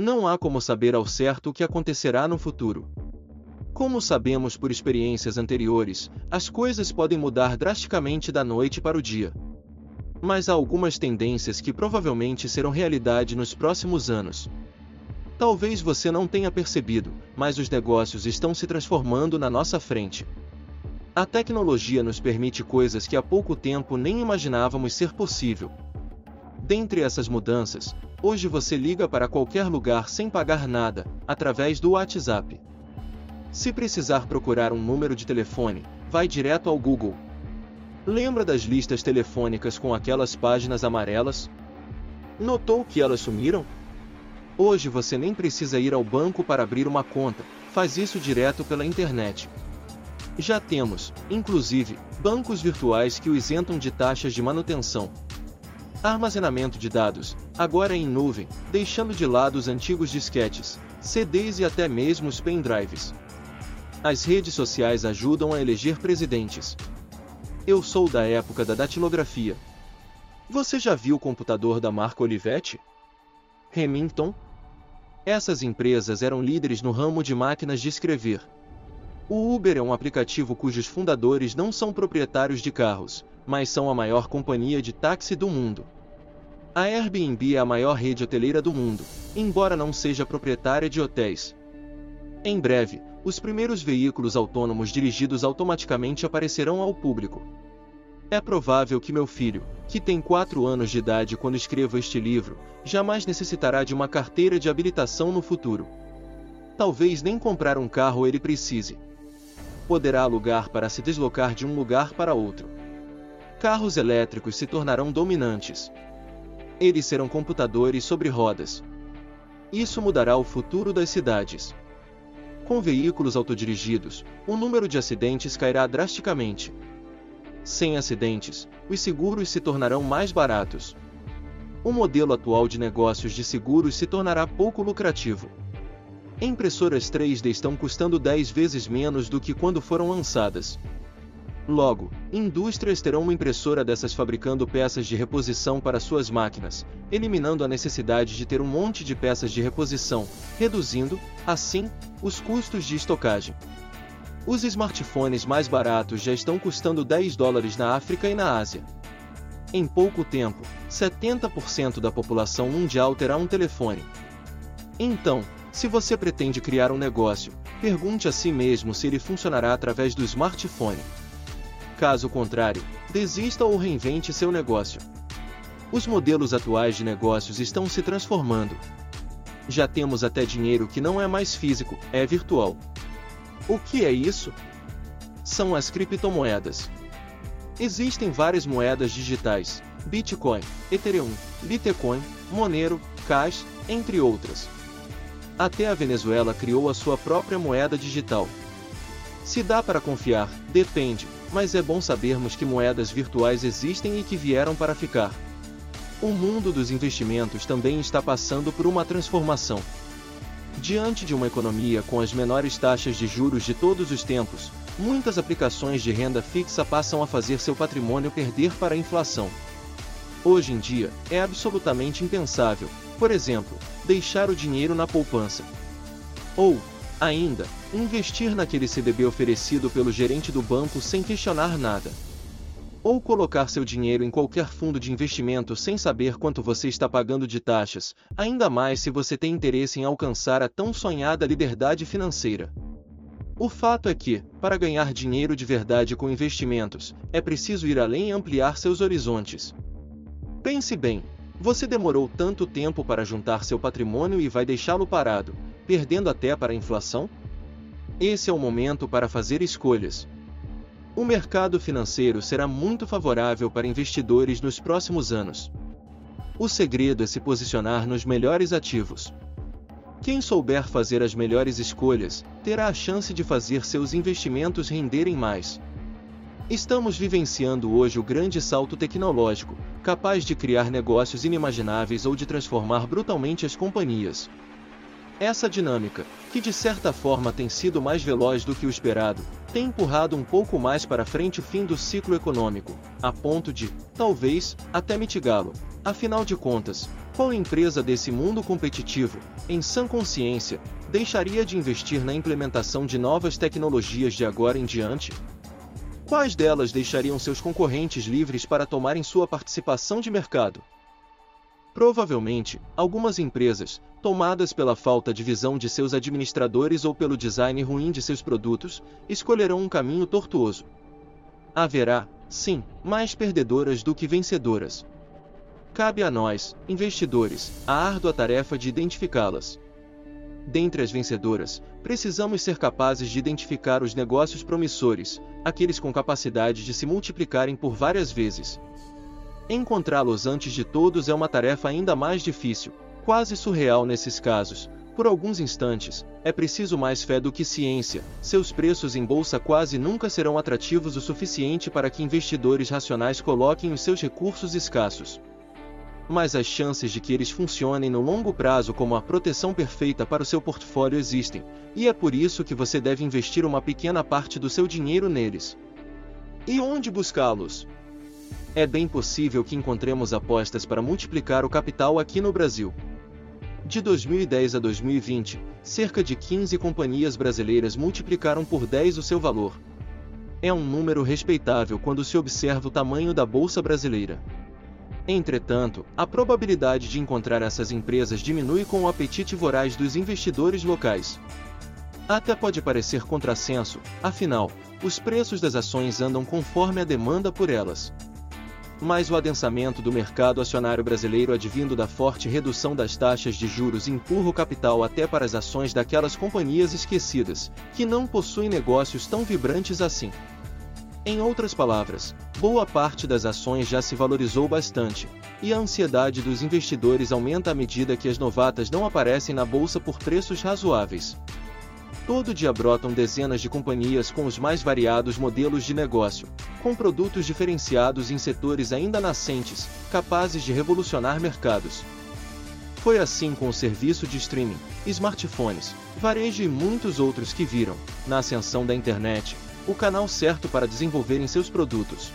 Não há como saber ao certo o que acontecerá no futuro. Como sabemos por experiências anteriores, as coisas podem mudar drasticamente da noite para o dia. Mas há algumas tendências que provavelmente serão realidade nos próximos anos. Talvez você não tenha percebido, mas os negócios estão se transformando na nossa frente. A tecnologia nos permite coisas que há pouco tempo nem imaginávamos ser possível. Dentre essas mudanças, hoje você liga para qualquer lugar sem pagar nada, através do WhatsApp. Se precisar procurar um número de telefone, vai direto ao Google. Lembra das listas telefônicas com aquelas páginas amarelas? Notou que elas sumiram? Hoje você nem precisa ir ao banco para abrir uma conta, faz isso direto pela internet. Já temos, inclusive, bancos virtuais que o isentam de taxas de manutenção. Armazenamento de dados, agora em nuvem, deixando de lado os antigos disquetes, CDs e até mesmo os pendrives. As redes sociais ajudam a eleger presidentes. Eu sou da época da datilografia. Você já viu o computador da marca Olivetti? Remington? Essas empresas eram líderes no ramo de máquinas de escrever. O Uber é um aplicativo cujos fundadores não são proprietários de carros, mas são a maior companhia de táxi do mundo. A Airbnb é a maior rede hoteleira do mundo, embora não seja proprietária de hotéis. Em breve, os primeiros veículos autônomos dirigidos automaticamente aparecerão ao público. É provável que meu filho, que tem 4 anos de idade quando escrevo este livro, jamais necessitará de uma carteira de habilitação no futuro. Talvez nem comprar um carro ele precise. Poderá alugar para se deslocar de um lugar para outro. Carros elétricos se tornarão dominantes. Eles serão computadores sobre rodas. Isso mudará o futuro das cidades. Com veículos autodirigidos, o número de acidentes cairá drasticamente. Sem acidentes, os seguros se tornarão mais baratos. O modelo atual de negócios de seguros se tornará pouco lucrativo. Impressoras 3D estão custando 10 vezes menos do que quando foram lançadas. Logo, indústrias terão uma impressora dessas fabricando peças de reposição para suas máquinas, eliminando a necessidade de ter um monte de peças de reposição, reduzindo, assim, os custos de estocagem. Os smartphones mais baratos já estão custando 10 dólares na África e na Ásia. Em pouco tempo, 70% da população mundial terá um telefone. Então, se você pretende criar um negócio, pergunte a si mesmo se ele funcionará através do smartphone. Caso contrário, desista ou reinvente seu negócio. Os modelos atuais de negócios estão se transformando, já temos até dinheiro que não é mais físico, é virtual. O que é isso? São as criptomoedas. Existem várias moedas digitais: Bitcoin, Ethereum, Bitcoin, Monero, Cash, entre outras. Até a Venezuela criou a sua própria moeda digital. Se dá para confiar, depende, mas é bom sabermos que moedas virtuais existem e que vieram para ficar. O mundo dos investimentos também está passando por uma transformação. Diante de uma economia com as menores taxas de juros de todos os tempos, muitas aplicações de renda fixa passam a fazer seu patrimônio perder para a inflação. Hoje em dia, é absolutamente impensável, por exemplo, deixar o dinheiro na poupança. Ou, ainda, investir naquele CDB oferecido pelo gerente do banco sem questionar nada ou colocar seu dinheiro em qualquer fundo de investimento sem saber quanto você está pagando de taxas, ainda mais se você tem interesse em alcançar a tão sonhada liberdade financeira. O fato é que, para ganhar dinheiro de verdade com investimentos, é preciso ir além e ampliar seus horizontes. Pense bem: você demorou tanto tempo para juntar seu patrimônio e vai deixá-lo parado, perdendo até para a inflação? Esse é o momento para fazer escolhas, o mercado financeiro será muito favorável para investidores nos próximos anos. O segredo é se posicionar nos melhores ativos. Quem souber fazer as melhores escolhas, terá a chance de fazer seus investimentos renderem mais. Estamos vivenciando hoje o grande salto tecnológico, capaz de criar negócios inimagináveis ou de transformar brutalmente as companhias. Essa dinâmica, que de certa forma tem sido mais veloz do que o esperado, tem empurrado um pouco mais para frente o fim do ciclo econômico, a ponto de, talvez, até mitigá-lo. Afinal de contas, Qual empresa desse mundo competitivo, em sã consciência, deixaria de investir na implementação de novas tecnologias de agora em diante? Quais delas deixariam seus concorrentes livres para tomarem sua participação de mercado? Provavelmente, algumas empresas, tomadas pela falta de visão de seus administradores ou pelo design ruim de seus produtos, escolherão um caminho tortuoso. Haverá, sim, mais perdedoras do que vencedoras. Cabe a nós, investidores, a árdua tarefa de identificá-las. Dentre as vencedoras, precisamos ser capazes de identificar os negócios promissores, aqueles com capacidade de se multiplicarem por várias vezes. Encontrá-los antes de todos é uma tarefa ainda mais difícil, quase surreal nesses casos. Por alguns instantes, é preciso mais fé do que ciência. Seus preços em bolsa quase nunca serão atrativos o suficiente para que investidores racionais coloquem os seus recursos escassos mas as chances de que eles funcionem no longo prazo como a proteção perfeita para o seu portfólio existem, e é por isso que você deve investir uma pequena parte do seu dinheiro neles. E onde buscá-los? É bem possível que encontremos apostas para multiplicar o capital aqui no Brasil. De 2010 a 2020, cerca de 15 companhias brasileiras multiplicaram por 10 o seu valor. É um número respeitável quando se observa o tamanho da bolsa brasileira. Entretanto, a probabilidade de encontrar essas empresas diminui com o apetite voraz dos investidores locais. Até pode parecer contrassenso, afinal, os preços das ações andam conforme a demanda por elas. Mas o adensamento do mercado acionário brasileiro advindo da forte redução das taxas de juros empurra o capital até para as ações daquelas companhias esquecidas, que não possuem negócios tão vibrantes assim. Em outras palavras, boa parte das ações já se valorizou bastante, e a ansiedade dos investidores aumenta à medida que as novatas não aparecem na bolsa por preços razoáveis. Todo dia brotam dezenas de companhias com os mais variados modelos de negócio, com produtos diferenciados em setores ainda nascentes, capazes de revolucionar mercados. Foi assim com o serviço de streaming, smartphones, varejo e muitos outros que viram, na ascensão da internet, o canal certo para desenvolverem seus produtos.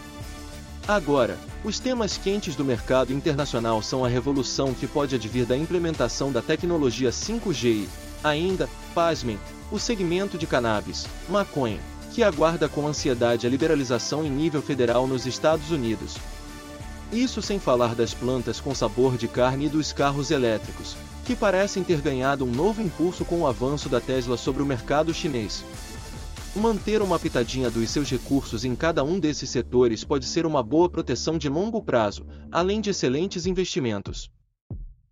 Agora, os temas quentes do mercado internacional são a revolução que pode advir da implementação da tecnologia 5G e, ainda, pasmem, o segmento de cannabis, maconha, que aguarda com ansiedade a liberalização em nível federal nos Estados Unidos. Isso sem falar das plantas com sabor de carne e dos carros elétricos, que parecem ter ganhado um novo impulso com o avanço da Tesla sobre o mercado chinês. Manter uma pitadinha dos seus recursos em cada um desses setores pode ser uma boa proteção de longo prazo, além de excelentes investimentos.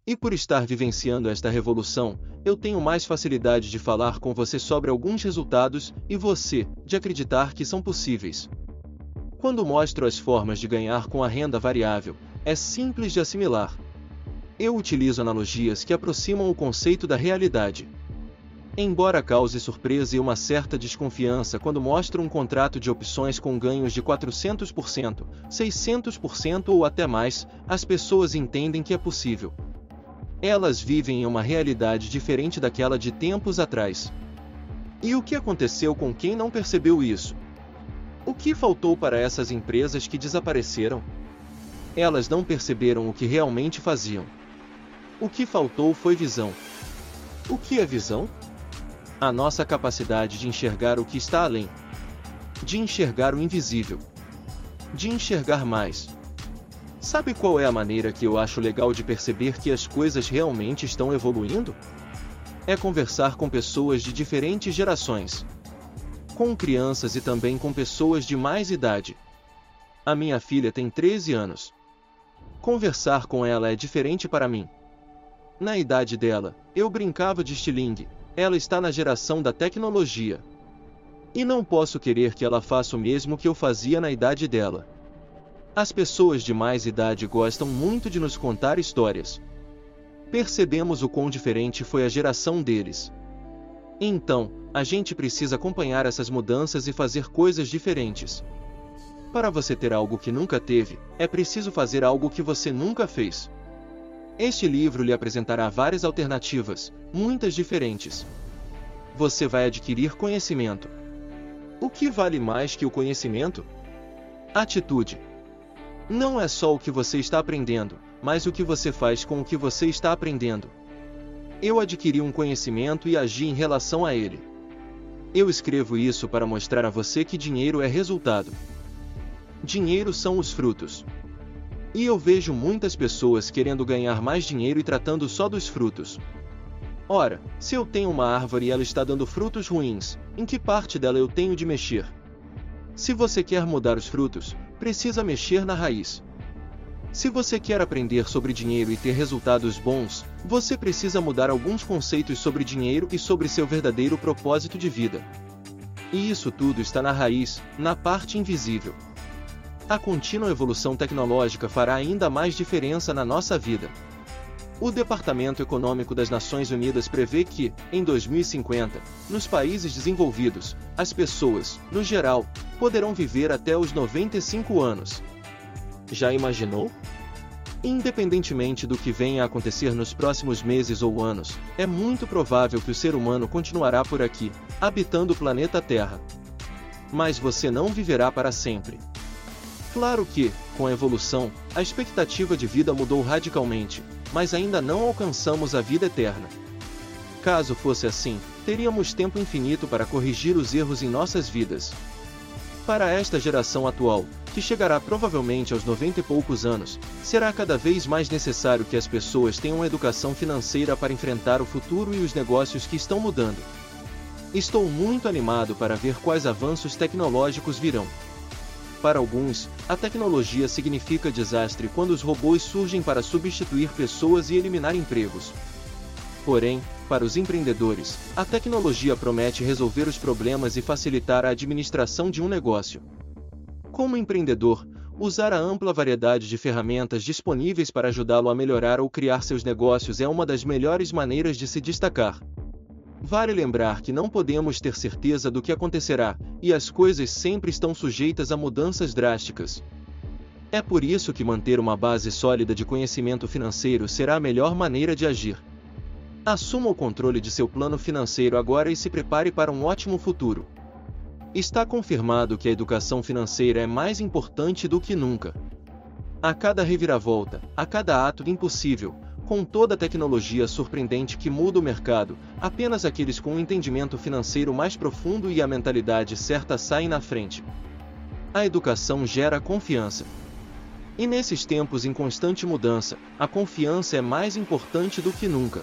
E por estar vivenciando esta revolução, eu tenho mais facilidade de falar com você sobre alguns resultados e você, de acreditar que são possíveis. Quando mostro as formas de ganhar com a renda variável, é simples de assimilar. Eu utilizo analogias que aproximam o conceito da realidade. Embora cause surpresa e uma certa desconfiança quando mostra um contrato de opções com ganhos de 400%, 600% ou até mais, as pessoas entendem que é possível. Elas vivem em uma realidade diferente daquela de tempos atrás. E o que aconteceu com quem não percebeu isso? O que faltou para essas empresas que desapareceram? Elas não perceberam o que realmente faziam. O que faltou foi visão. O que é visão? A nossa capacidade de enxergar o que está além, de enxergar o invisível, de enxergar mais. Sabe qual é a maneira que eu acho legal de perceber que as coisas realmente estão evoluindo? É conversar com pessoas de diferentes gerações, com crianças e também com pessoas de mais idade. A minha filha tem 13 anos. Conversar com ela é diferente para mim. Na idade dela, eu brincava de estilingue, ela está na geração da tecnologia. E não posso querer que ela faça o mesmo que eu fazia na idade dela. As pessoas de mais idade gostam muito de nos contar histórias. Percebemos o quão diferente foi a geração deles. Então, a gente precisa acompanhar essas mudanças e fazer coisas diferentes. Para você ter algo que nunca teve, é preciso fazer algo que você nunca fez. Este livro lhe apresentará várias alternativas, muitas diferentes. Você vai adquirir conhecimento. O que vale mais que o conhecimento? Atitude. Não é só o que você está aprendendo, mas o que você faz com o que você está aprendendo. Eu adquiri um conhecimento e agi em relação a ele. Eu escrevo isso para mostrar a você que dinheiro é resultado. Dinheiro são os frutos. E eu vejo muitas pessoas querendo ganhar mais dinheiro e tratando só dos frutos. Ora, se eu tenho uma árvore e ela está dando frutos ruins, em que parte dela eu tenho de mexer? Se você quer mudar os frutos, precisa mexer na raiz. Se você quer aprender sobre dinheiro e ter resultados bons, você precisa mudar alguns conceitos sobre dinheiro e sobre seu verdadeiro propósito de vida. E isso tudo está na raiz, na parte invisível. A contínua evolução tecnológica fará ainda mais diferença na nossa vida. O Departamento Econômico das Nações Unidas prevê que, em 2050, nos países desenvolvidos, as pessoas, no geral, poderão viver até os 95 anos. Já imaginou? Independentemente do que venha a acontecer nos próximos meses ou anos, é muito provável que o ser humano continuará por aqui, habitando o planeta Terra. Mas você não viverá para sempre. Claro que, com a evolução, a expectativa de vida mudou radicalmente, mas ainda não alcançamos a vida eterna. Caso fosse assim, teríamos tempo infinito para corrigir os erros em nossas vidas. Para esta geração atual, que chegará provavelmente aos 90 e poucos anos, será cada vez mais necessário que as pessoas tenham educação financeira para enfrentar o futuro e os negócios que estão mudando. Estou muito animado para ver quais avanços tecnológicos virão. Para alguns, a tecnologia significa desastre quando os robôs surgem para substituir pessoas e eliminar empregos. Porém, para os empreendedores, a tecnologia promete resolver os problemas e facilitar a administração de um negócio. Como empreendedor, usar a ampla variedade de ferramentas disponíveis para ajudá-lo a melhorar ou criar seus negócios é uma das melhores maneiras de se destacar. Vale lembrar que não podemos ter certeza do que acontecerá, e as coisas sempre estão sujeitas a mudanças drásticas. É por isso que manter uma base sólida de conhecimento financeiro será a melhor maneira de agir. Assuma o controle de seu plano financeiro agora e se prepare para um ótimo futuro. Está confirmado que a educação financeira é mais importante do que nunca. A cada reviravolta, a cada ato impossível, com toda a tecnologia surpreendente que muda o mercado, apenas aqueles com um entendimento financeiro mais profundo e a mentalidade certa saem na frente. A educação gera confiança. E nesses tempos em constante mudança, a confiança é mais importante do que nunca.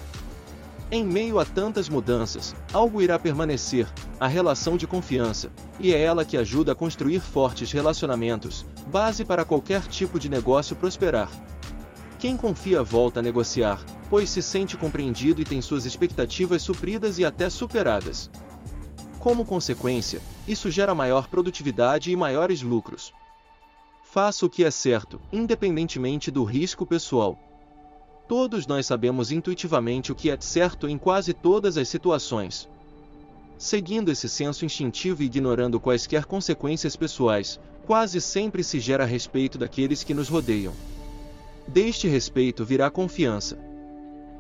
Em meio a tantas mudanças, algo irá permanecer, a relação de confiança, e é ela que ajuda a construir fortes relacionamentos, base para qualquer tipo de negócio prosperar. Quem confia volta a negociar, pois se sente compreendido e tem suas expectativas supridas e até superadas. Como consequência, isso gera maior produtividade e maiores lucros. Faça o que é certo, independentemente do risco pessoal. Todos nós sabemos intuitivamente o que é certo em quase todas as situações. Seguindo esse senso instintivo e ignorando quaisquer consequências pessoais, quase sempre se gera respeito daqueles que nos rodeiam. Deste respeito virá confiança.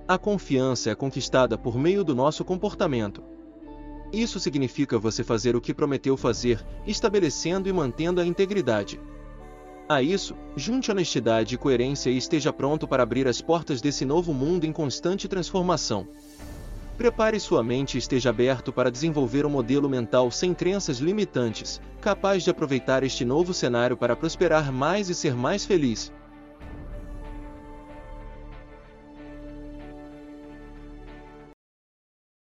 A confiança é conquistada por meio do nosso comportamento. Isso significa você fazer o que prometeu fazer, estabelecendo e mantendo a integridade. A isso, junte honestidade e coerência e esteja pronto para abrir as portas desse novo mundo em constante transformação. Prepare sua mente e esteja aberto para desenvolver um modelo mental sem crenças limitantes, capaz de aproveitar este novo cenário para prosperar mais e ser mais feliz.